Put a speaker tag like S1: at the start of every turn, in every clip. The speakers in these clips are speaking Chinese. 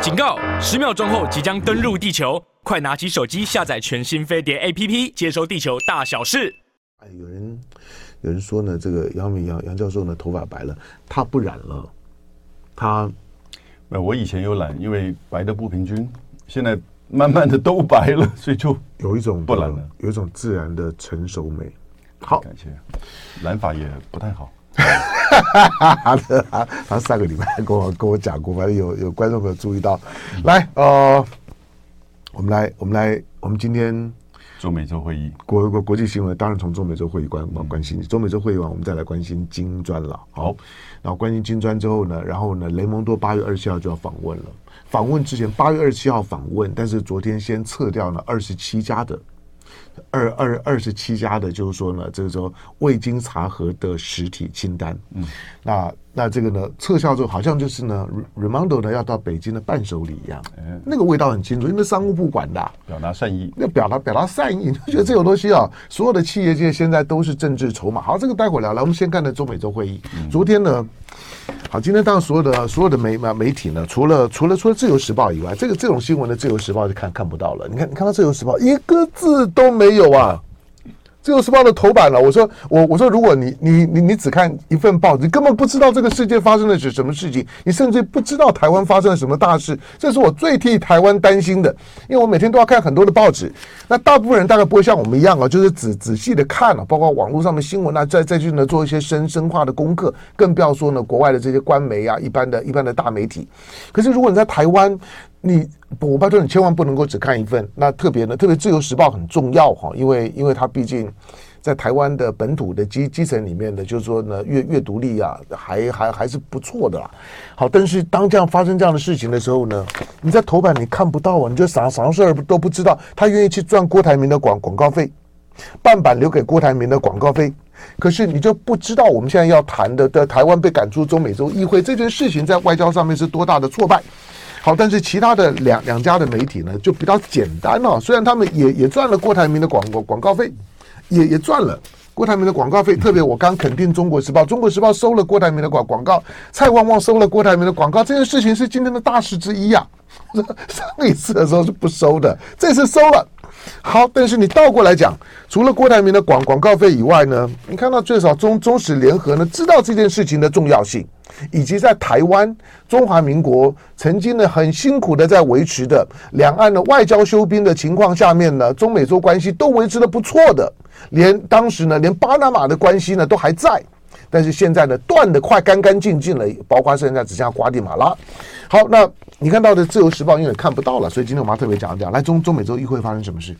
S1: 警告！十秒钟后即将登陆地球，快拿起手机下载全新飞碟 APP，接收地球大小事。
S2: 哎，有人有人说呢，这个杨明杨杨教授呢头发白了，他不染了，他，
S3: 我以前有染，因为白的不平均，现在慢慢的都白了，所以就
S2: 有一种
S3: 不染了，
S2: 有一种自然的成熟美。好，
S3: 感谢，染发也不太好。
S2: 他他他上个礼拜跟我跟我讲过，反正有有观众朋友注意到，来呃，我们来我们来我们今天
S3: 中美洲会议
S2: 国国国际新闻，当然从中美洲会议关关心中美洲会议完，我们再来关心金砖了。好，然后关心金砖之后呢，然后呢，雷蒙多八月二十七号就要访问了。访问之前八月二十七号访问，但是昨天先撤掉了二十七家的。二二二十七家的，就是说呢，这个说未经查核的实体清单。嗯，那那这个呢，撤销之后，好像就是呢，Raimondo 呢要到北京的伴手礼一样。嗯，那个味道很清楚，因为商务部管的，
S3: 表达善意。
S2: 那表达表达善意，就觉得这种东西啊，所有的企业界现在都是政治筹码。好，这个待会儿聊。来，我们先看的中美洲会议。昨天呢。好，今天当所有的所有的媒媒体呢，除了除了除了自由时报以外，这个这种新闻的自由时报就看看不到了。你看，你看到自由时报一个字都没有啊。自由时报的头版了，我说我我说，如果你你你你只看一份报纸，你根本不知道这个世界发生的是什么事情，你甚至不知道台湾发生了什么大事，这是我最替台湾担心的，因为我每天都要看很多的报纸，那大部分人大概不会像我们一样啊，就是仔仔细的看了，包括网络上面新闻啊，再再去呢做一些深深化的功课，更不要说呢国外的这些官媒啊，一般的一般的大媒体，可是如果你在台湾。你我拜托你千万不能够只看一份，那特别呢，特别《自由时报》很重要哈，因为因为它毕竟在台湾的本土的基基层里面呢，就是说呢，阅阅读力啊，还还还是不错的啦。好，但是当这样发生这样的事情的时候呢，你在头版你看不到啊，你就啥啥事儿都不知道，他愿意去赚郭台铭的广广告费，半版留给郭台铭的广告费，可是你就不知道我们现在要谈的的台湾被赶出中美洲议会这件事情，在外交上面是多大的挫败。好，但是其他的两两家的媒体呢，就比较简单哦。虽然他们也也赚了郭台铭的广广广告费，也也赚了郭台铭的广告费。特别我刚肯定《中国时报》，《中国时报》收了郭台铭的广广告，蔡旺旺收了郭台铭的广告，这件事情是今天的大事之一呀、啊。上一次的时候是不收的，这次收了。好，但是你倒过来讲，除了郭台铭的广广告费以外呢，你看到最少中中时联合呢知道这件事情的重要性。以及在台湾中华民国曾经呢很辛苦的在维持的两岸的外交休兵的情况下面呢，中美洲关系都维持的不错的，连当时呢连巴拿马的关系呢都还在，但是现在呢断的快干干净净了，包括现在只剩下瓜地马拉。好，那你看到的《自由时报》因为看不到了，所以今天我们要特别讲一讲，来中中美洲议会发生什么事？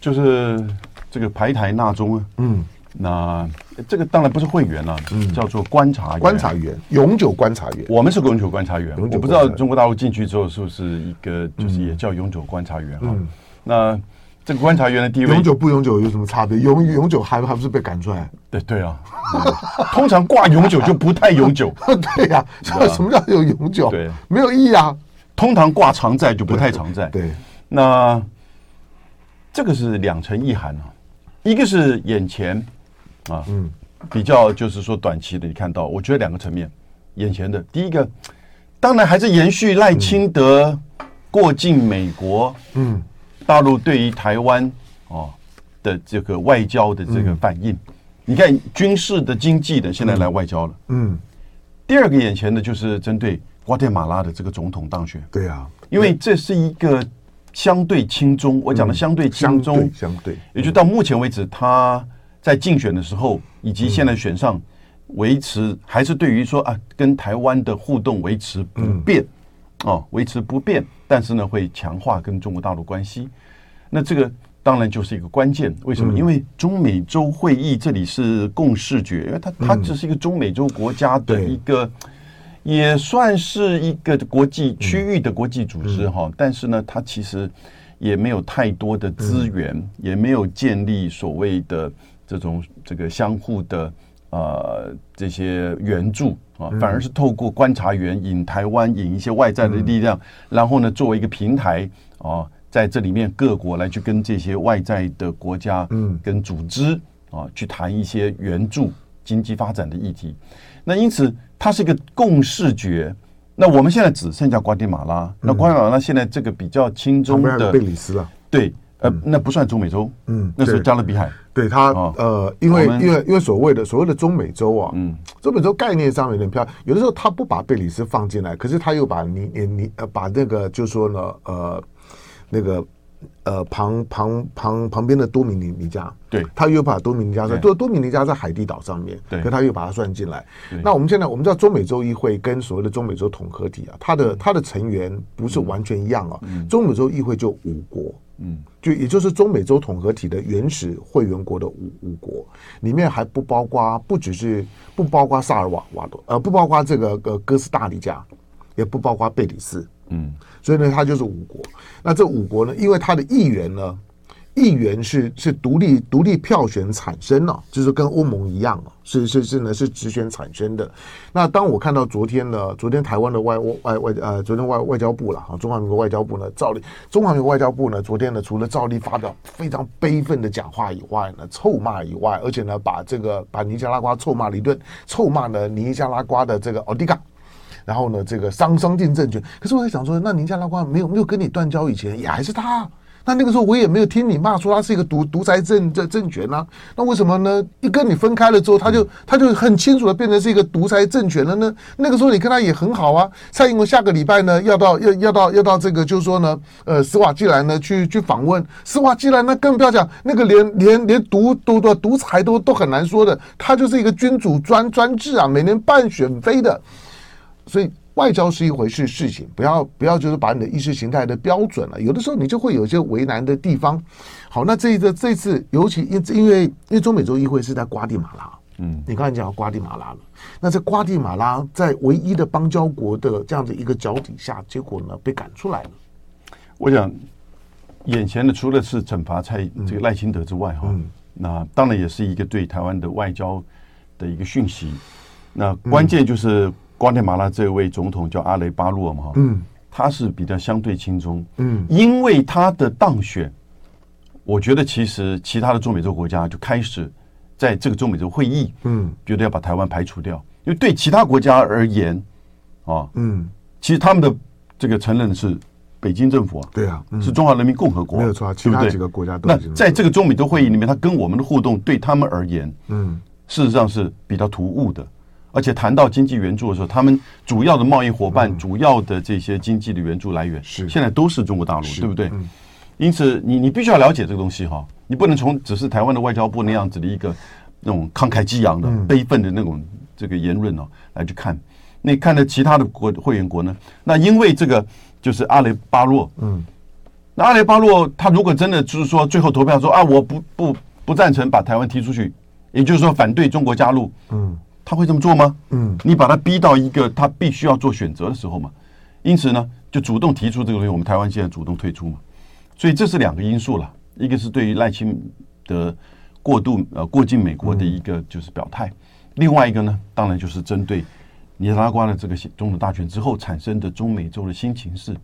S3: 就是这个排台纳中啊，嗯。那这个当然不是会员了，嗯，叫做观察员，
S2: 观察员，永久观察员。
S3: 我们是永久观察员，我不知道中国大陆进去之后是不是一个，就是也叫永久观察员哈。那这个观察员的地位，
S2: 永久不永久有什么差别？永永久还还不是被赶出来？
S3: 对对啊，通常挂永久就不太永久。
S2: 对呀，什么叫有永久？对，没有意义啊。
S3: 通常挂常在就不太常在。对，那这个是两层意涵啊，一个是眼前。啊，嗯，比较就是说短期的，你看到，我觉得两个层面，眼前的第一个，当然还是延续赖清德过境美国，嗯，大陆对于台湾哦的这个外交的这个反应，你看军事的、经济的，现在来外交了，嗯，第二个眼前的就是针对瓜地马拉的这个总统当选，
S2: 对啊，
S3: 因为这是一个相对轻中，我讲的相对轻中，
S2: 相对，
S3: 也就到目前为止他。在竞选的时候，以及现在选上，维持还是对于说啊，跟台湾的互动维持不变，哦，维持不变，但是呢，会强化跟中国大陆关系。那这个当然就是一个关键。为什么？因为中美洲会议这里是共视觉，因为它它只是一个中美洲国家的一个，也算是一个国际区域的国际组织哈。但是呢，它其实也没有太多的资源，也没有建立所谓的。这种这个相互的呃这些援助啊，反而是透过观察员引台湾引一些外在的力量，然后呢作为一个平台啊，在这里面各国来去跟这些外在的国家嗯。跟组织啊去谈一些援助经济发展的议题。那因此它是一个共视觉，那我们现在只剩下瓜地马拉，那瓜地马拉现在这个比较轻中的
S2: 贝里斯啊，
S3: 对，呃，那不算中美洲，嗯，那是加勒比海。
S2: 对它，呃，因为因为因为所谓的所谓的中美洲啊，嗯，中美洲概念上有点飘，有的时候他不把贝里斯放进来，可是他又把你你你呃把那个就说呢，呃，那个。呃，旁旁旁旁边的多米尼尼加，
S3: 对，
S2: 他又把多米尼加在多多米尼加在海地岛上面，对，可他又把它算进来。那我们现在我们知道中美洲议会跟所谓的中美洲统合体啊，它的它的成员不是完全一样啊。中美洲议会就五国，嗯，就也就是中美洲统合体的原始会员国的五五国里面还不包括，不只是不包括萨尔瓦瓦多，呃，不包括这个呃哥斯达黎加，也不包括贝里斯。嗯，所以呢，它就是五国。那这五国呢，因为它的议员呢，议员是是独立独立票选产生的，就是跟欧盟一样啊，是是是呢是直选产生的。那当我看到昨天呢，昨天台湾的外外外呃，昨天外外交部了哈，中华民国外交部呢，照例中华民国外交部呢，昨天呢，除了照例发表非常悲愤的讲话以外呢，臭骂以外，而且呢，把这个把尼加拉瓜臭骂了一顿，臭骂了尼加拉瓜的这个奥迪加。然后呢，这个伤伤尽政权。可是我在想说，那尼加拉瓜没有没有跟你断交以前，也还是他。那那个时候我也没有听你骂说他是一个独独裁政政政权呢、啊。那为什么呢？一跟你分开了之后，他就他就很清楚的变成是一个独裁政权了呢？那个时候你跟他也很好啊。蔡英文下个礼拜呢要到要要到要到这个就是说呢，呃，斯瓦季兰呢去去访问斯瓦季兰，那更不要讲那个连连连独独独独裁都都很难说的，他就是一个君主专专制啊，每年半选妃的。所以外交是一回事事情，不要不要就是把你的意识形态的标准了，有的时候你就会有一些为难的地方。好，那这一个这次尤其因因为因为中美洲议会是在瓜地马拉，嗯，你刚才讲到瓜地马拉了，那在瓜地马拉在唯一的邦交国的这样的一个脚底下，结果呢被赶出来了。
S3: 我想眼前的除了是惩罚蔡这个赖清德之外，哈、嗯，那当然也是一个对台湾的外交的一个讯息。那关键就是。瓜地马拉这位总统叫阿雷巴洛嘛，嗯，他是比较相对轻松，嗯，因为他的当选，我觉得其实其他的中美洲国家就开始在这个中美洲会议，嗯，觉得要把台湾排除掉，因为对其他国家而言，啊，嗯，其实他们的这个承认是北京政府啊，
S2: 对啊，
S3: 是中华人民共和国，
S2: 没有错，其他几个国家都
S3: 那在这个中美洲会议里面，他跟我们的互动对他们而言，嗯，事实上是比较突兀的。而且谈到经济援助的时候，他们主要的贸易伙伴、主要的这些经济的援助来源，是现在都是中国大陆，对不对？因此，你你必须要了解这个东西哈，你不能从只是台湾的外交部那样子的一个那种慷慨激昂的、悲愤的那种这个言论哦来去看。那看的其他的国会员国呢？那因为这个就是阿雷巴洛，嗯，那阿雷巴洛他如果真的就是说最后投票说啊，我不不不赞成把台湾踢出去，也就是说反对中国加入，嗯。他会这么做吗？嗯，你把他逼到一个他必须要做选择的时候嘛，因此呢，就主动提出这个东西。我们台湾现在主动退出嘛，所以这是两个因素了。一个是对于赖清德过度呃过境美国的一个就是表态，另外一个呢，当然就是针对尼加拉瓜的这个总统大选之后产生的中美洲的新情势，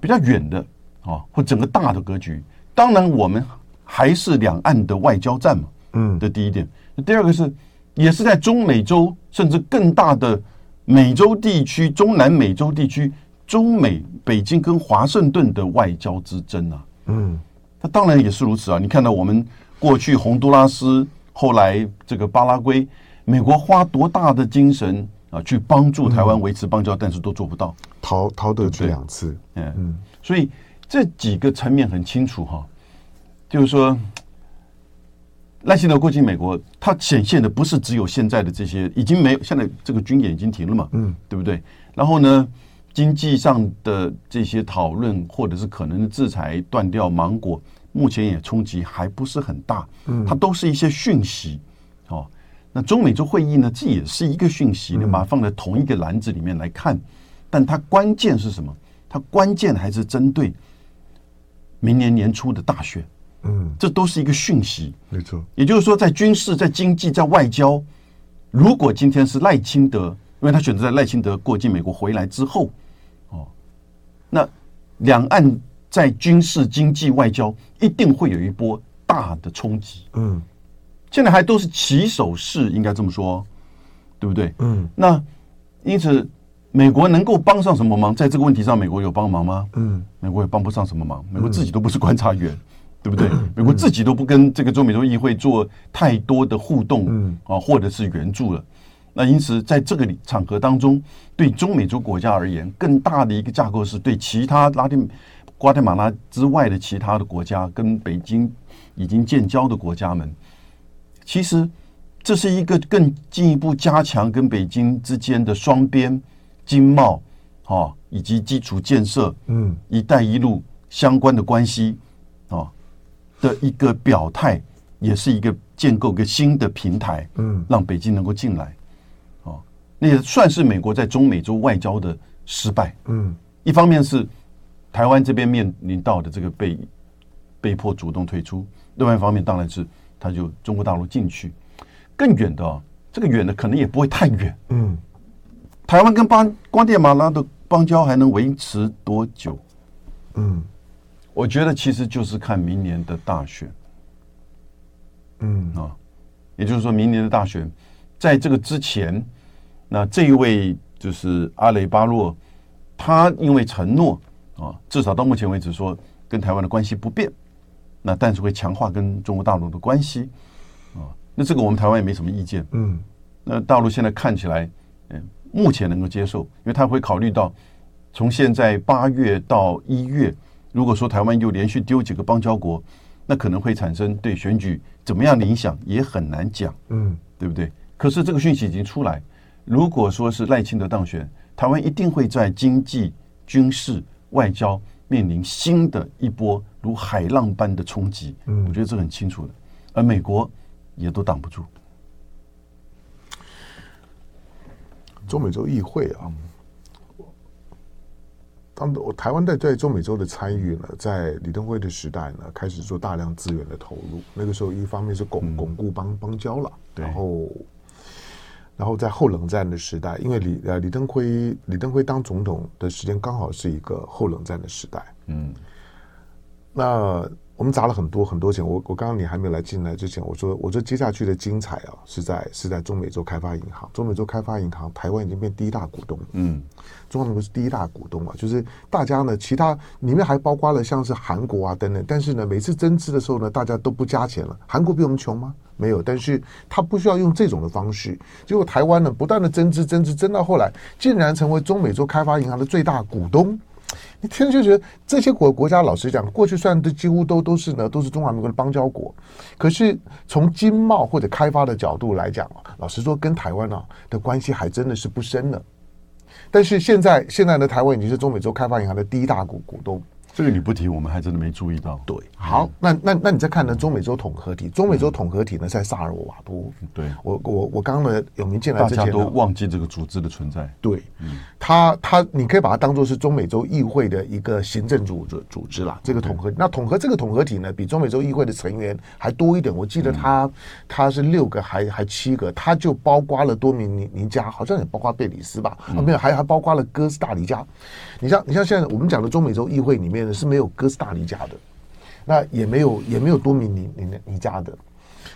S3: 比较远的啊，或整个大的格局。当然，我们还是两岸的外交战嘛，嗯，的第一点。那第二个是。也是在中美洲，甚至更大的美洲地区、中南美洲地区，中美北京跟华盛顿的外交之争啊。嗯，那当然也是如此啊。你看到我们过去洪都拉斯，后来这个巴拉圭，美国花多大的精神啊，去帮助台湾维持邦交，但是都做不到，
S2: 逃逃得去两次。
S3: 嗯，所以这几个层面很清楚哈，就是说。赖清德过去美国，它显现的不是只有现在的这些，已经没有，现在这个军演已经停了嘛，嗯，对不对？然后呢，经济上的这些讨论，或者是可能的制裁断掉芒果，目前也冲击还不是很大，嗯，它都是一些讯息，哦，那中美洲会议呢，这也是一个讯息，你把它放在同一个篮子里面来看，但它关键是什么？它关键还是针对明年年初的大选。嗯，这都是一个讯息，
S2: 没错。
S3: 也就是说，在军事、在经济、在外交，如果今天是赖清德，因为他选择在赖清德过境美国回来之后，哦，那两岸在军事、经济、外交一定会有一波大的冲击。嗯，现在还都是起手式，应该这么说，对不对？嗯，那因此美国能够帮上什么忙？在这个问题上，美国有帮忙吗？
S2: 嗯，
S3: 美国也帮不上什么忙。美国自己都不是观察员，嗯、对不对？美国自己都不跟这个中美洲议会做太多的互动，嗯啊，或者是援助了。那因此，在这个场合当中，对中美洲国家而言，更大的一个架构是对其他拉丁、瓜地马拉之外的其他的国家，跟北京已经建交的国家们，其实这是一个更进一步加强跟北京之间的双边。经贸，啊，以及基础建设，嗯，“一带一路”相关的关系，啊，的一个表态，也是一个建构一个新的平台，嗯，让北京能够进来，啊，那也算是美国在中美洲外交的失败，嗯，一方面是台湾这边面临到的这个被被迫主动退出，另外一方面当然是他就中国大陆进去，更远的，这个远的可能也不会太远，嗯。台湾跟邦光电马拉的邦交还能维持多久？嗯，我觉得其实就是看明年的大选。嗯啊，也就是说明年的大选，在这个之前，那这一位就是阿雷巴洛，他因为承诺啊，至少到目前为止说跟台湾的关系不变，那但是会强化跟中国大陆的关系啊，那这个我们台湾也没什么意见。嗯，那大陆现在看起来，嗯。目前能够接受，因为他会考虑到，从现在八月到一月，如果说台湾又连续丢几个邦交国，那可能会产生对选举怎么样的影响，也很难讲，嗯，对不对？可是这个讯息已经出来，如果说是赖清德当选，台湾一定会在经济、军事、外交面临新的一波如海浪般的冲击，嗯，我觉得这很清楚的，而美国也都挡不住。
S2: 中美洲议会啊，当我台湾在在中美洲的参与呢，在李登辉的时代呢，开始做大量资源的投入。那个时候，一方面是巩巩固邦邦交了，然后，然后在后冷战的时代，因为李呃李登辉李登辉当总统的时间刚好是一个后冷战的时代，嗯，那。我们砸了很多很多钱。我我刚刚你还没有来进来之前，我说我说接下去的精彩啊，是在是在中美洲开发银行。中美洲开发银行，台湾已经变第一大股东。嗯，中华民国是第一大股东啊。就是大家呢，其他里面还包括了像是韩国啊等等。但是呢，每次增资的时候呢，大家都不加钱了。韩国比我们穷吗？没有。但是他不需要用这种的方式。结果台湾呢，不断的增资增资增到后来，竟然成为中美洲开发银行的最大股东。你听就觉得这些国国家，老实讲，过去算的几乎都都是呢，都是中华民国的邦交国。可是从经贸或者开发的角度来讲，老实说，跟台湾啊的关系还真的是不深的。但是现在现在的，台湾已经是中美洲开发银行的第一大股股东。
S3: 这个你不提，我们还真的没注意到。
S2: 对，好，那那那你再看呢？中美洲统合体，中美洲统合体呢，在萨尔瓦多。
S3: 对，
S2: 我我我刚刚呢，有明进来之前，
S3: 大家都忘记这个组织的存在。
S2: 对，他他，你可以把它当做是中美洲议会的一个行政组组组织啦。这个统合，那统合这个统合体呢，比中美洲议会的成员还多一点。我记得他他是六个，还还七个，他就包括了多米尼尼加，好像也包括贝里斯吧？啊，没有，还还包括了哥斯达黎加。你像你像现在我们讲的中美洲议会里面是没有哥斯达黎加的，那也没有也没有多米尼尼尼加的。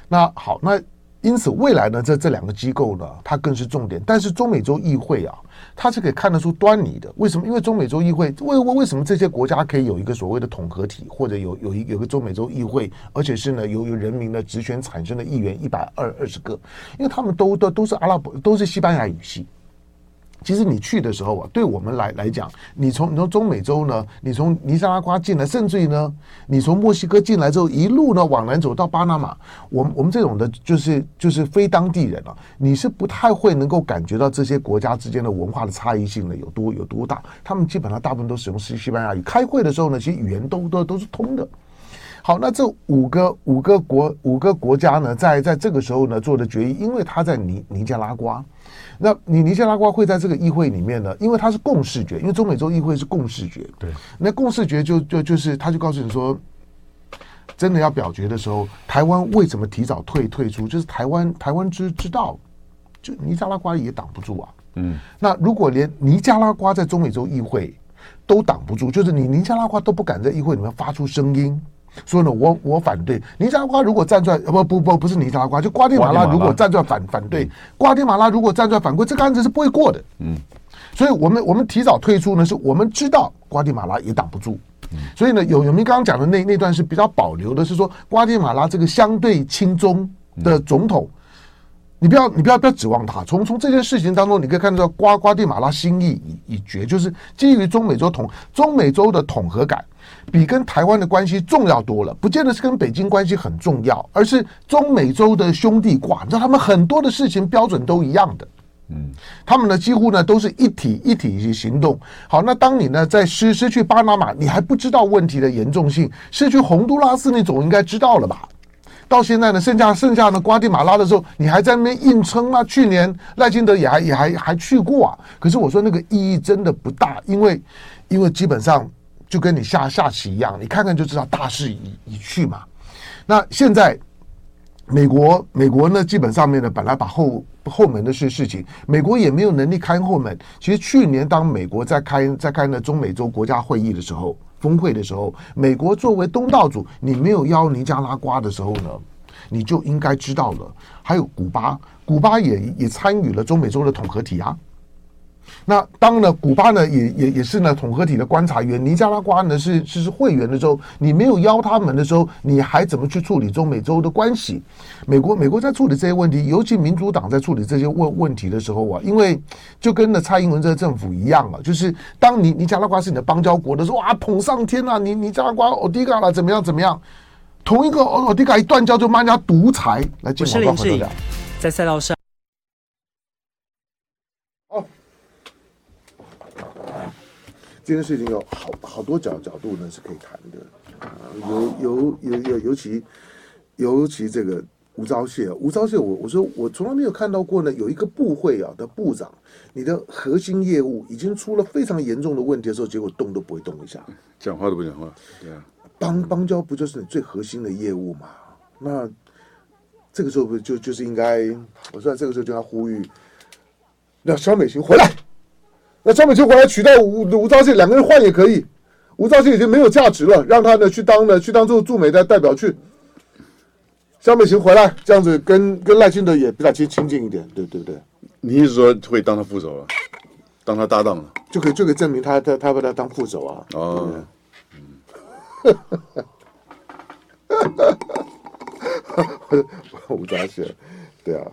S2: 那好，那因此未来呢，这这两个机构呢，它更是重点。但是中美洲议会啊，它是可以看得出端倪的。为什么？因为中美洲议会为为为什么这些国家可以有一个所谓的统合体，或者有有一有个中美洲议会，而且是呢由由人民的直选产生的议员一百二二十个，因为他们都都都是阿拉伯，都是西班牙语系。其实你去的时候啊，对我们来来讲，你从你从中美洲呢，你从尼加拉瓜进来，甚至于呢，你从墨西哥进来之后，一路呢往南走到巴拿马，我们我们这种的，就是就是非当地人啊，你是不太会能够感觉到这些国家之间的文化的差异性呢有多有多大。他们基本上大部分都使用西西班牙语，开会的时候呢，其实语言都都都是通的。好，那这五个五个国五个国家呢，在在这个时候呢做的决议，因为他在尼尼加拉瓜。那你尼加拉瓜会在这个议会里面呢？因为它是共视觉，因为中美洲议会是共视觉。
S3: 对，
S2: 那共视觉就就就是，他就告诉你说，真的要表决的时候，台湾为什么提早退退出？就是台湾台湾知知道，就尼加拉瓜也挡不住啊。嗯，那如果连尼加拉瓜在中美洲议会都挡不住，就是你尼加拉瓜都不敢在议会里面发出声音。所以呢，我我反对。尼加拉瓜如果站出来，不不不不是尼加拉瓜，就瓜地马拉如果站出来反反对，瓜地马拉如果站出来反对，这个案子是不会过的。嗯，所以我们我们提早退出呢，是我们知道瓜地马拉也挡不住。所以呢，有有明刚刚讲的那那段是比较保留的，是说瓜地马拉这个相对亲中的总统，你不要你不要不要指望他。从从这件事情当中，你可以看到瓜瓜地马拉心意已已决，就是基于中美洲统中美洲的统合感，比跟台湾的关系重要多了。不见得是跟北京关系很重要，而是中美洲的兄弟挂，你知道他们很多的事情标准都一样的。嗯，他们呢几乎呢都是一体一体去行动。好，那当你呢在失失去巴拿马，你还不知道问题的严重性；失去洪都拉斯，你总应该知道了吧？到现在呢，剩下剩下呢瓜地马拉的时候，你还在那边硬撑啊？去年赖清德也还也还还去过啊。可是我说那个意义真的不大，因为因为基本上就跟你下下棋一样，你看看就知道大势已已去嘛。那现在美国美国呢，基本上面呢本来把后。后门的事事情，美国也没有能力开后门。其实去年当美国在开在开那中美洲国家会议的时候，峰会的时候，美国作为东道主，你没有邀尼加拉瓜的时候呢，你就应该知道了。还有古巴，古巴也也参与了中美洲的统合体啊。那当呢，古巴呢也也也是呢统合体的观察员，尼加拉瓜呢是是是会员的时候，你没有邀他们的时候，你还怎么去处理中美洲的关系？美国美国在处理这些问题，尤其民主党在处理这些问问题的时候啊，因为就跟那蔡英文这个政府一样啊，就是当你尼加拉瓜是你的邦交国的时候，哇捧上天啊，你尼加拉瓜欧迪嘎了怎么样怎么样？同一个欧欧迪嘎一断交就骂人家独裁，来进广告回头讲，
S4: 在赛道上。
S2: 这件事情有好好多角角度呢，是可以谈的啊，尤尤尤尤尤其尤其这个吴钊燮，吴钊燮，我我说我从来没有看到过呢，有一个部会啊的部长，你的核心业务已经出了非常严重的问题的时候，结果动都不会动一下，
S3: 讲话都不讲话，对啊，
S2: 邦邦交不就是你最核心的业务嘛？那这个时候不就就是应该，我说这个时候就要呼吁，让小美琴回来。那张美琴回来取代吴吴钊燮，两个人换也可以。吴钊燮已经没有价值了，让他呢去当呢去当做驻美的代表去。张美琴回来，这样子跟跟赖清德也比较亲亲近一点，对对不对？
S3: 你意思说会当他副手了，当他搭档了，
S2: 就可以就可以证明他他他把他当副手啊？
S3: 哦，
S2: 嗯，吴钊燮，对啊，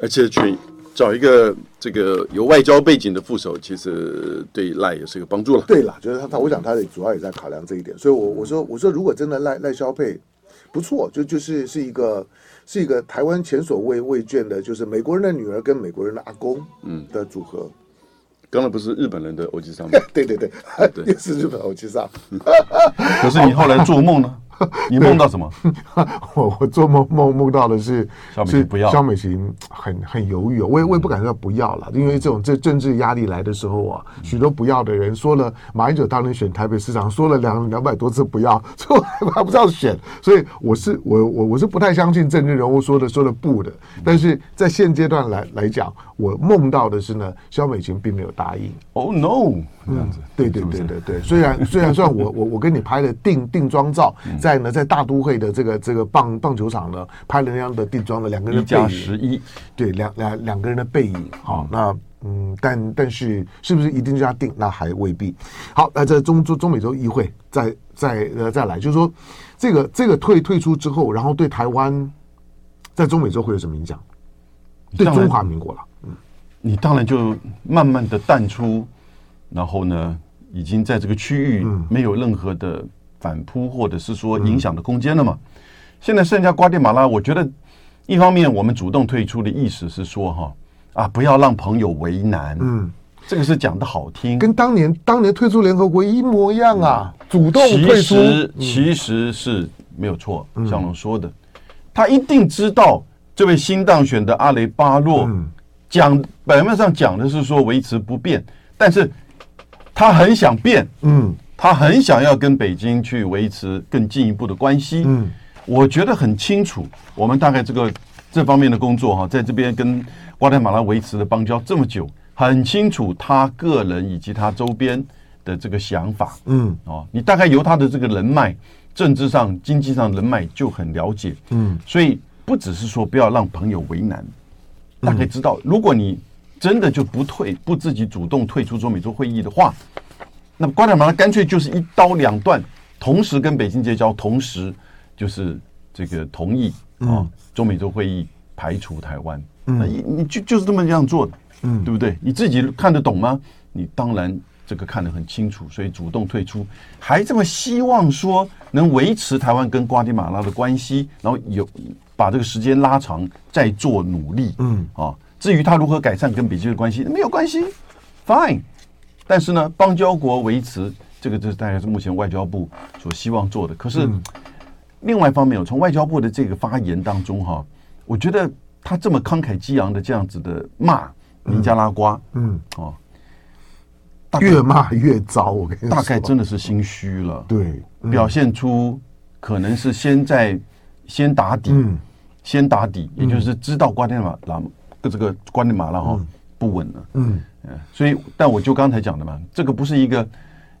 S3: 而且去。找一个这个有外交背景的副手，其实对赖也是一个帮助了。
S2: 对了，就是他他，我想他也主要也在考量这一点。所以我，我我说我说，如果真的赖赖萧配不错，就就是是一个是一个台湾前所未未见的，就是美国人的女儿跟美国人的阿公嗯的组合。
S3: 刚才不是日本人的欧吉桑吗？
S2: 对 对对，对也 是日本欧吉桑。
S3: 可是你后来做梦呢？你梦到什么？
S2: 我我做梦梦梦到的是
S3: 是不要，
S2: 肖美琴很很犹豫，我也我也不敢说不要了，因为这种这政治压力来的时候啊，许多不要的人说了，马英九当年选台北市长说了两两百多次不要，最后还不知道选，所以我是我我我是不太相信政治人物说的说的不的，但是在现阶段来来讲，我梦到的是呢，肖美琴并没有答应。
S3: Oh no！
S2: 这样子，对对对对对，虽然 虽然算我我我跟你拍的定定妆照。在呢，在大都会的这个这个棒棒球场呢，拍了那样的定妆的两个人的背影，
S3: 十一，
S2: 对，两两两个人的背影，好，那嗯，但但是是不是一定就要定？那还未必。好，那这中中中美洲议会再再呃再来，就是说这个这个退退出之后，然后对台湾在中美洲会有什么影响？对中华民国了，嗯，
S3: 你当然就慢慢的淡出，然后呢，已经在这个区域没有任何的。反扑或者是说影响的空间了嘛？嗯、现在剩下瓜地马拉，我觉得一方面我们主动退出的意思是说哈啊，不要让朋友为难。嗯，这个是讲的好听，
S2: 跟当年当年退出联合国一模一样啊。嗯、主动退出，
S3: 其实其实是没有错。小龙说的，嗯、他一定知道这位新当选的阿雷巴洛讲表面上讲的是说维持不变，但是他很想变。嗯。他很想要跟北京去维持更进一步的关系，嗯，我觉得很清楚。我们大概这个这方面的工作哈，在这边跟瓜地马拉维持了邦交这么久，很清楚他个人以及他周边的这个想法，嗯，哦，你大概由他的这个人脉、政治上、经济上人脉就很了解，嗯，所以不只是说不要让朋友为难，大概知道，如果你真的就不退，不自己主动退出中美洲会议的话，那么瓜地马拉干脆就是一刀两断，同时跟北京结交，同时就是这个同意啊中美洲会议排除台湾。嗯，那你你就就是这么这样做的，嗯，对不对？你自己看得懂吗？你当然这个看得很清楚，所以主动退出，还这么希望说能维持台湾跟瓜地马拉的关系，然后有把这个时间拉长，再做努力，嗯啊。至于他如何改善跟北京的关系，没有关系，fine。但是呢，邦交国维持这个，这是大概是目前外交部所希望做的。可是另外一方面，我从外交部的这个发言当中哈，我觉得。他这么慷慨激昂的这样子的骂尼加拉瓜，嗯，嗯。哦，
S2: 越骂越糟，我跟你说，
S3: 大概真的是心虚了，
S2: 对，
S3: 嗯、表现出可能是先在先打底，嗯、先打底，也就是知道瓜地马拉跟这个瓜地马拉哈不稳了，嗯，所以，但我就刚才讲的嘛，这个不是一个，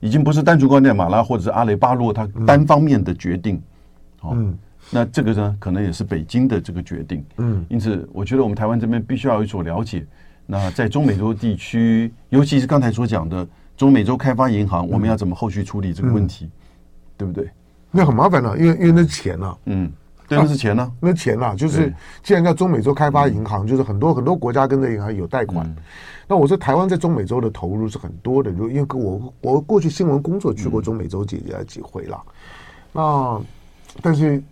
S3: 已经不是单纯瓜地马拉或者是阿雷巴洛他单方面的决定，哦。嗯。那这个呢，可能也是北京的这个决定。嗯，因此我觉得我们台湾这边必须要有所了解。那在中美洲地区，尤其是刚才所讲的中美洲开发银行，我们要怎么后续处理这个问题，对不对？
S2: 那很麻烦了，因为因为那钱呢，
S3: 嗯，对，那是钱呢，
S2: 那钱啊，就是既然叫中美洲开发银行，就是很多很多国家跟着银行有贷款。那我说台湾在中美洲的投入是很多的，就因为我我过去新闻工作去过中美洲几几回了。那但是。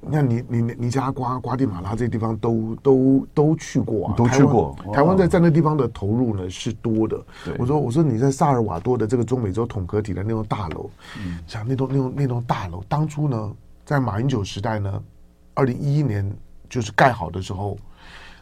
S2: 你看，你你尼加瓜、瓜地马拉这些地方都都都去过啊，
S3: 都去过。
S2: 台湾在在那地方的投入呢是多的。我说我说你在萨尔瓦多的这个中美洲统合体的那栋大楼，像那栋那栋那栋大楼，当初呢在马英九时代呢，二零一一年就是盖好的时候，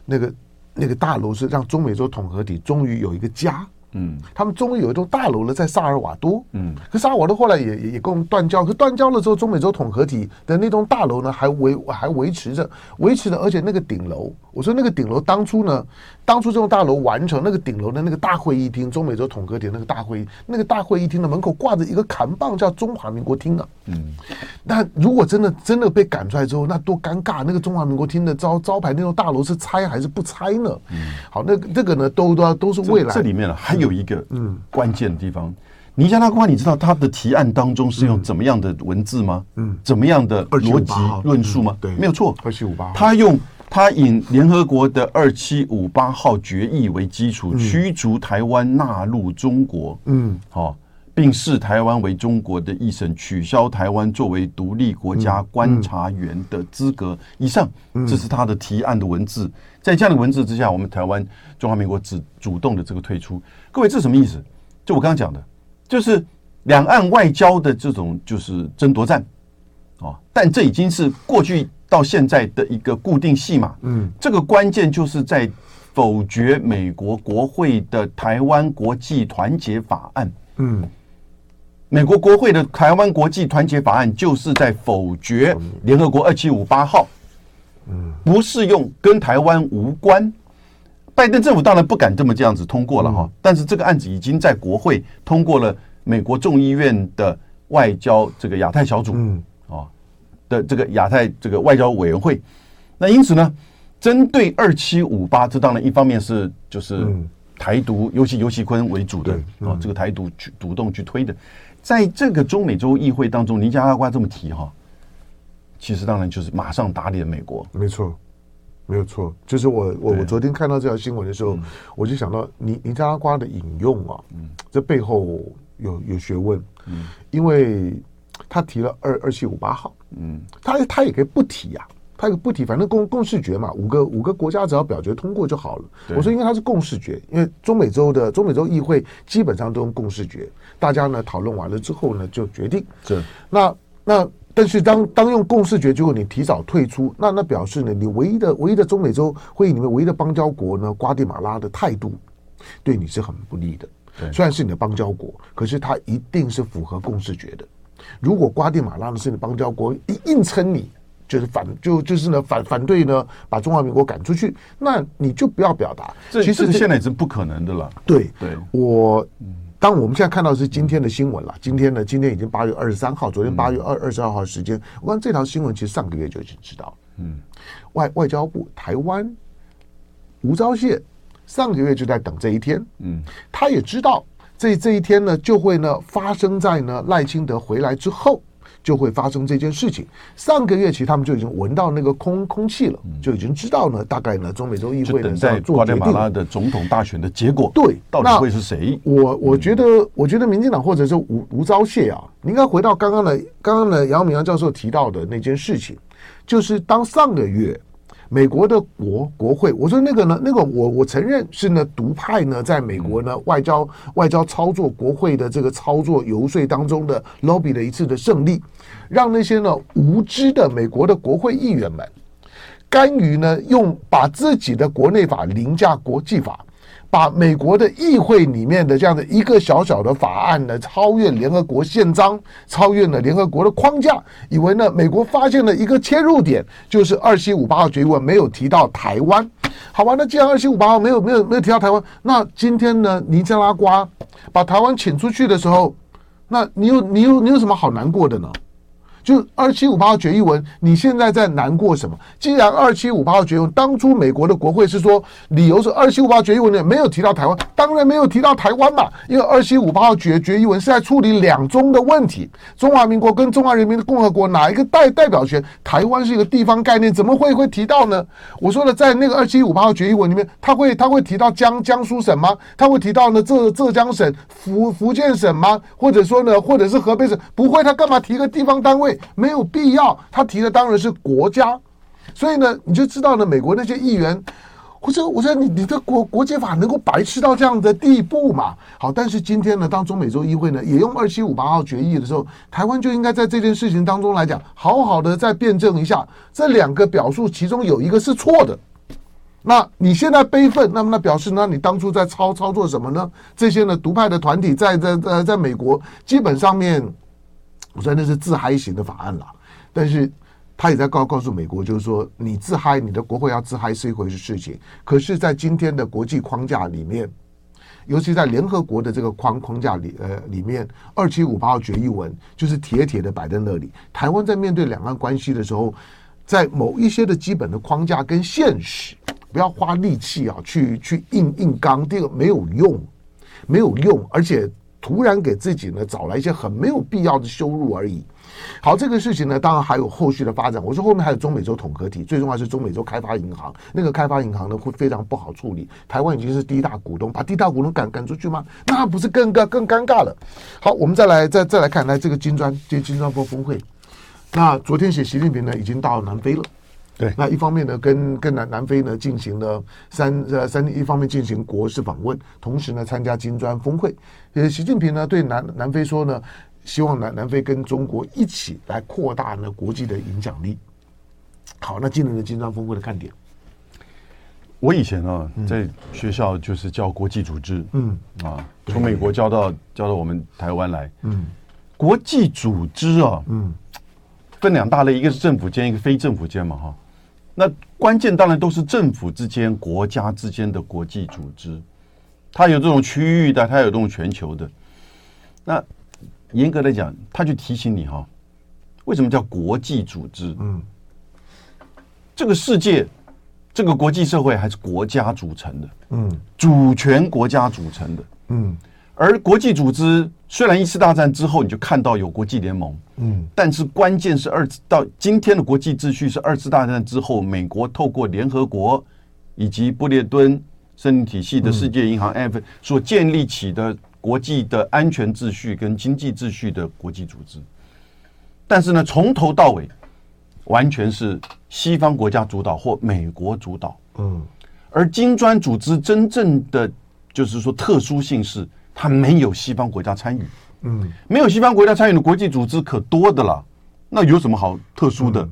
S2: 那个那个大楼是让中美洲统合体终于有一个家。嗯，他们终于有一栋大楼了，在萨尔瓦多。嗯，可萨尔瓦多后来也也也跟我们断交，可断交了之后，中美洲统合体的那栋大楼呢，还维还维持着，维持着，而且那个顶楼，我说那个顶楼当初呢。当初这栋大楼完成，那个顶楼的那个大会议厅，中美洲统合体那个大会议，那个大会议厅的门口挂着一个扛棒，叫中华民国厅啊。嗯，那如果真的真的被赶出来之后，那多尴尬！那个中华民国厅的招招牌，那栋大楼是拆还是不拆呢？嗯，好，那这个呢，都都都是未来。
S3: 这里面呢，还有一个嗯。关键的地方，尼加拉瓜，你知道他的提案当中是用怎么样的文字吗？嗯，怎么样的逻辑论述吗？对，没有错，
S2: 二七五八，
S3: 他用。他以联合国的二七五八号决议为基础，驱逐台湾纳入中国，嗯，好，并视台湾为中国的一省，取消台湾作为独立国家观察员的资格。以上，这是他的提案的文字。在这样的文字之下，我们台湾中华民国只主动的这个退出。各位，这什么意思？就我刚刚讲的，就是两岸外交的这种就是争夺战，啊，但这已经是过去。到现在的一个固定戏码，嗯，这个关键就是在否决美国国会的《台湾国际团结法案》，嗯，美国国会的《台湾国际团结法案》就是在否决联合国二七五八号，嗯，不适用，跟台湾无关。拜登政府当然不敢这么这样子通过了哈，但是这个案子已经在国会通过了美国众议院的外交这个亚太小组，嗯。的这个亚太这个外交委员会，那因此呢，针对二七五八，这当然一方面是就是台独，尤其尤其坤为主的啊，这个台独去主动去推的，在这个中美洲议会当中，尼加拉瓜这么提哈，其实当然就是马上打脸美国，
S2: 没错，没有错，就是我我我昨天看到这条新闻的时候，我就想到尼尼加拉瓜的引用啊，嗯。这背后有有学问，嗯，因为。他提了二二七五八号，嗯，他他也可以不提呀，他也可以不提，反正共共视觉嘛，五个五个国家只要表决通过就好了。我说，因为他是共视觉，因为中美洲的中美洲议会基本上都用共视觉，大家呢讨论完了之后呢就决定。是，那那但是当当用共识决，结果你提早退出，那那表示呢，你唯一的唯一的中美洲会议里面唯一的邦交国呢，瓜地马拉的态度对你是很不利的。对，虽然是你的邦交国，可是他一定是符合共识决的。如果瓜地马拉呢是你邦交国，一硬撑你，就是反就就是呢反反对呢，把中华民国赶出去，那你就不要表达。
S3: 这其实现在已经不可能的了。
S2: 对对，我当我们现在看到的是今天的新闻了。今天呢，今天已经八月二十三号，昨天八月二二十二号时间，我看这条新闻其实上个月就已经知道。嗯，外外交部台湾吴钊燮上个月就在等这一天。
S3: 嗯，
S2: 他也知道这这一天呢，就会呢发生在呢赖清德回来之后。就会发生这件事情。上个月其实他们就已经闻到那个空空气了，就已经知道呢，大概呢，中美洲议会呢在做决定。
S3: 瓜地马拉的总统大选的结果，
S2: 对，
S3: 到底会是谁？
S2: 我我觉得，我觉得民进党或者是吴吴钊燮啊，你应该回到刚刚的刚刚的杨明阳教授提到的那件事情，就是当上个月。美国的国国会，我说那个呢，那个我我承认是呢独派呢，在美国呢外交外交操作国会的这个操作游说当中的 lobby 的一次的胜利，让那些呢无知的美国的国会议员们，甘于呢用把自己的国内法凌驾国际法。把美国的议会里面的这样的一个小小的法案呢，超越联合国宪章，超越了联合国的框架，以为呢美国发现了一个切入点，就是二七五八号决议文没有提到台湾。好吧，那既然二七五八号没有没有没有提到台湾，那今天呢尼加拉瓜把台湾请出去的时候，那你有你有你有什么好难过的呢？就二七五八号决议文，你现在在难过什么？既然二七五八号决议文当初美国的国会是说，理由是二七五八决议文里没有提到台湾，当然没有提到台湾嘛，因为二七五八号决决议文是在处理两中的问题，中华民国跟中华人民共和国哪一个代代表权？台湾是一个地方概念，怎么会会提到呢？我说了，在那个二七五八号决议文里面，他会他会提到江江苏省吗？他会提到呢浙浙江省、福福建省吗？或者说呢，或者是河北省？不会，他干嘛提一个地方单位？没有必要，他提的当然是国家，所以呢，你就知道呢，美国那些议员，我说，我说你你的国国际法能够白痴到这样的地步嘛？好，但是今天呢，当中美洲议会呢也用二七五八号决议的时候，台湾就应该在这件事情当中来讲，好好的再辩证一下，这两个表述其中有一个是错的，那你现在悲愤，那么那表示呢，你当初在操操作什么呢？这些呢独派的团体在在在在美国基本上面。我说那是自嗨型的法案了，但是他也在告告诉美国，就是说你自嗨，你的国会要自嗨是一回事事情，可是，在今天的国际框架里面，尤其在联合国的这个框框架里，呃，里面二七五八号决议文就是铁铁的摆在那里。台湾在面对两岸关系的时候，在某一些的基本的框架跟现实，不要花力气啊，去去硬硬刚，这个没有用，没有用，而且。突然给自己呢找来一些很没有必要的羞辱而已。好，这个事情呢，当然还有后续的发展。我说后面还有中美洲统合体，最重要是中美洲开发银行。那个开发银行呢会非常不好处理。台湾已经是第一大股东，把第一大股东赶赶出去吗？那不是更更更尴尬了？好，我们再来再再来看来这个金砖这金砖峰峰会。那昨天写习近平呢已经到南非了。对，那一方面呢，跟跟南南非呢进行了三呃三一方面进行国事访问，同时呢参加金砖峰会。呃，习近平呢对南南非说呢，希望南南非跟中国一起来扩大呢国际的影响力。好，那今年的金砖峰会的看点，
S3: 我以前啊在学校就是教国际组织，嗯。啊，从美国教到教到我们台湾来，嗯，国际组织啊，嗯，分两大类，一个是政府间，一个非政府间嘛，哈。那关键当然都是政府之间、国家之间的国际组织，它有这种区域的，它有这种全球的。那严格来讲，他就提醒你哈，为什么叫国际组织？嗯，这个世界，这个国际社会还是国家组成的，嗯，主权国家组成的，嗯。而国际组织虽然一次大战之后你就看到有国际联盟，嗯，但是关键是二次到今天的国际秩序是二次大战之后美国透过联合国以及布列顿森林体系的世界银行 F 所建立起的国际的安全秩序跟经济秩序的国际组织，但是呢，从头到尾完全是西方国家主导或美国主导，嗯，而金砖组织真正的就是说特殊性是。它没有西方国家参与，嗯，没有西方国家参与的国际组织可多的了。那有什么好特殊的？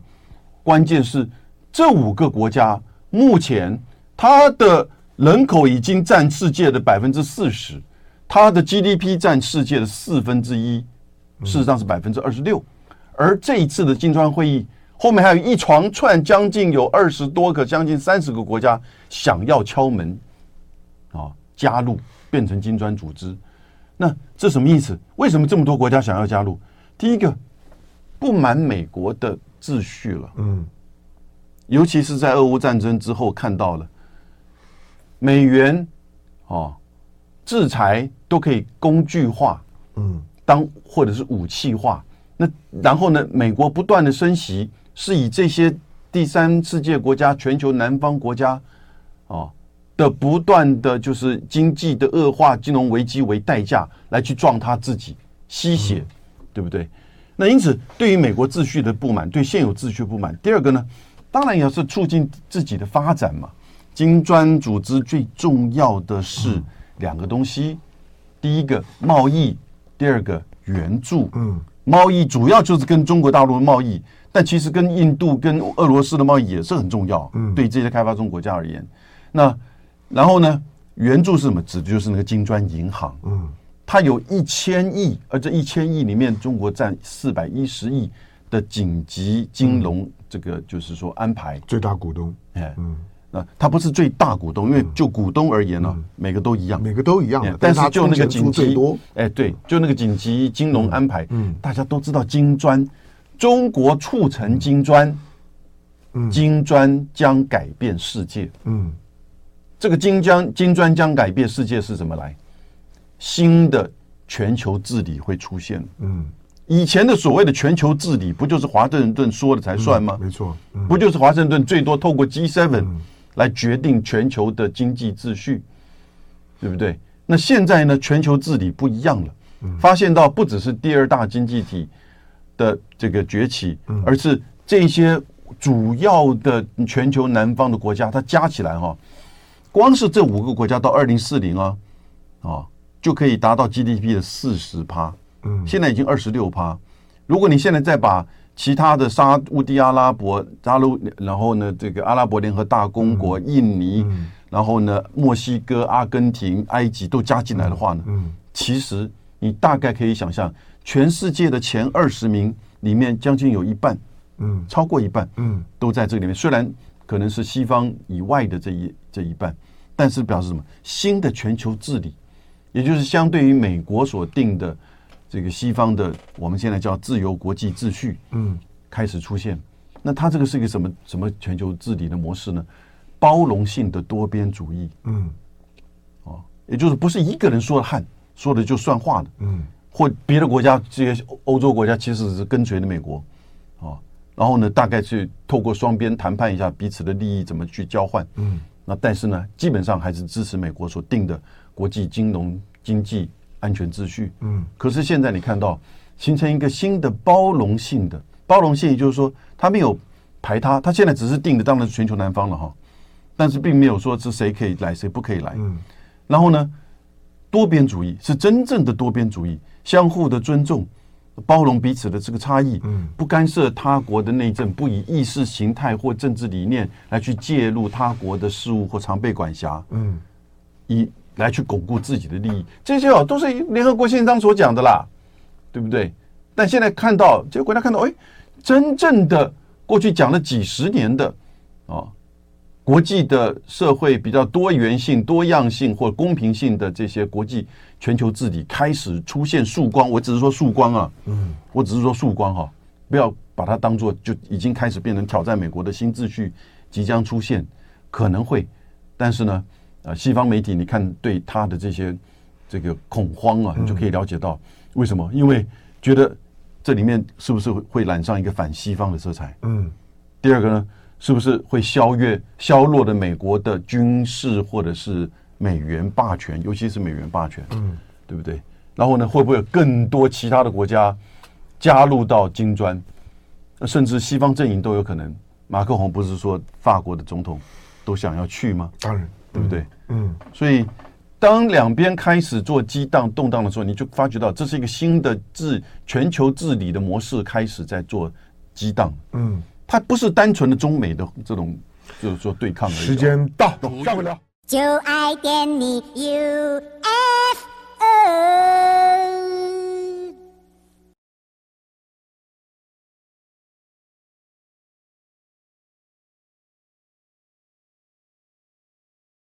S3: 关键是这五个国家目前它的人口已经占世界的百分之四十，它的 GDP 占世界的四分之一，事实上是百分之二十六。而这一次的金砖会议后面还有一长串，将近有二十多个，将近三十个国家想要敲门啊加入。变成金砖组织，那这什么意思？为什么这么多国家想要加入？第一个，不满美国的秩序了，嗯，尤其是在俄乌战争之后看到了，美元哦，制裁都可以工具化，
S2: 嗯，
S3: 当或者是武器化。那然后呢，美国不断的升息，是以这些第三世界国家、全球南方国家哦的不断的就是经济的恶化、金融危机为代价来去撞他自己吸血，嗯、对不对？那因此，对于美国秩序的不满，对现有秩序不满。第二个呢，当然也是促进自己的发展嘛。金砖组织最重要的是两个东西，第一个贸易，第二个援助。嗯，贸易主要就是跟中国大陆的贸易，但其实跟印度、跟俄罗斯的贸易也是很重要。嗯，对这些开发中国家而言，那然后呢，援助是什么？指的就是那个金砖银行。嗯。它有一千亿，而这一千亿里面，中国占四百一十亿的紧急金融，这个就是说安排
S2: 最大股东。
S3: 哎，嗯，那它不是最大股东，因为就股东而言呢，每个都一样，
S2: 每个都一样。
S3: 但是就那个紧急，哎，对，就那个紧急金融安排，嗯，大家都知道金砖，中国促成金砖，金砖将改变世界。嗯，这个金砖金砖将改变世界是怎么来？新的全球治理会出现。嗯，以前的所谓的全球治理，不就是华盛顿说了才算吗？
S2: 没错，
S3: 不就是华盛顿最多透过 G7 来决定全球的经济秩序，对不对？那现在呢，全球治理不一样了，发现到不只是第二大经济体的这个崛起，而是这些主要的全球南方的国家，它加起来哈，光是这五个国家到二零四零啊，啊。就可以达到 GDP 的四十趴，嗯，现在已经二十六趴。如果你现在再把其他的沙乌地阿拉伯、加入，然后呢，这个阿拉伯联合大公国、印尼，然后呢，墨西哥、阿根廷、埃及都加进来的话呢，嗯，其实你大概可以想象，全世界的前二十名里面，将近有一半，嗯，超过一半，嗯，都在这里面。虽然可能是西方以外的这一这一半，但是表示什么？新的全球治理。也就是相对于美国所定的这个西方的，我们现在叫自由国际秩序，嗯，开始出现。那它这个是一个什么什么全球治理的模式呢？包容性的多边主义，嗯，哦，也就是不是一个人说了汉说的就算话的，嗯，或别的国家这些欧洲国家其实是跟随的美国，哦，然后呢，大概去透过双边谈判一下彼此的利益怎么去交换，嗯，那但是呢，基本上还是支持美国所定的。国际金融经济安全秩序，嗯，可是现在你看到形成一个新的包容性的包容性，也就是说，它没有排他，它现在只是定的当然是全球南方了哈，但是并没有说是谁可以来，谁不可以来，嗯，然后呢，多边主义是真正的多边主义，相互的尊重，包容彼此的这个差异，嗯，不干涉他国的内政，不以意识形态或政治理念来去介入他国的事务或常被管辖，嗯，以。来去巩固自己的利益，这些哦都是联合国宪章所讲的啦，对不对？但现在看到这个国家看到，哎，真正的过去讲了几十年的啊，国际的社会比较多元性、多样性或公平性的这些国际全球治理开始出现曙光。我只是说曙光啊，嗯，我只是说曙光哈，不要把它当做就已经开始变成挑战美国的新秩序即将出现，可能会，但是呢。呃，西方媒体，你看对他的这些这个恐慌啊，你就可以了解到为什么？因为觉得这里面是不是会染上一个反西方的色彩？嗯。第二个呢，是不是会削弱削弱的美国的军事或者是美元霸权，尤其是美元霸权？嗯，对不对？然后呢，会不会有更多其他的国家加入到金砖？甚至西方阵营都有可能。马克宏不是说法国的总统都想要去吗？
S2: 当然。
S3: 对不对？嗯，所以当两边开始做激荡动荡的时候，你就发觉到这是一个新的治全球治理的模式开始在做激荡。嗯，它不是单纯的中美的这种就是说对抗而已。
S2: 时间到，下回聊。就爱点你 UFO。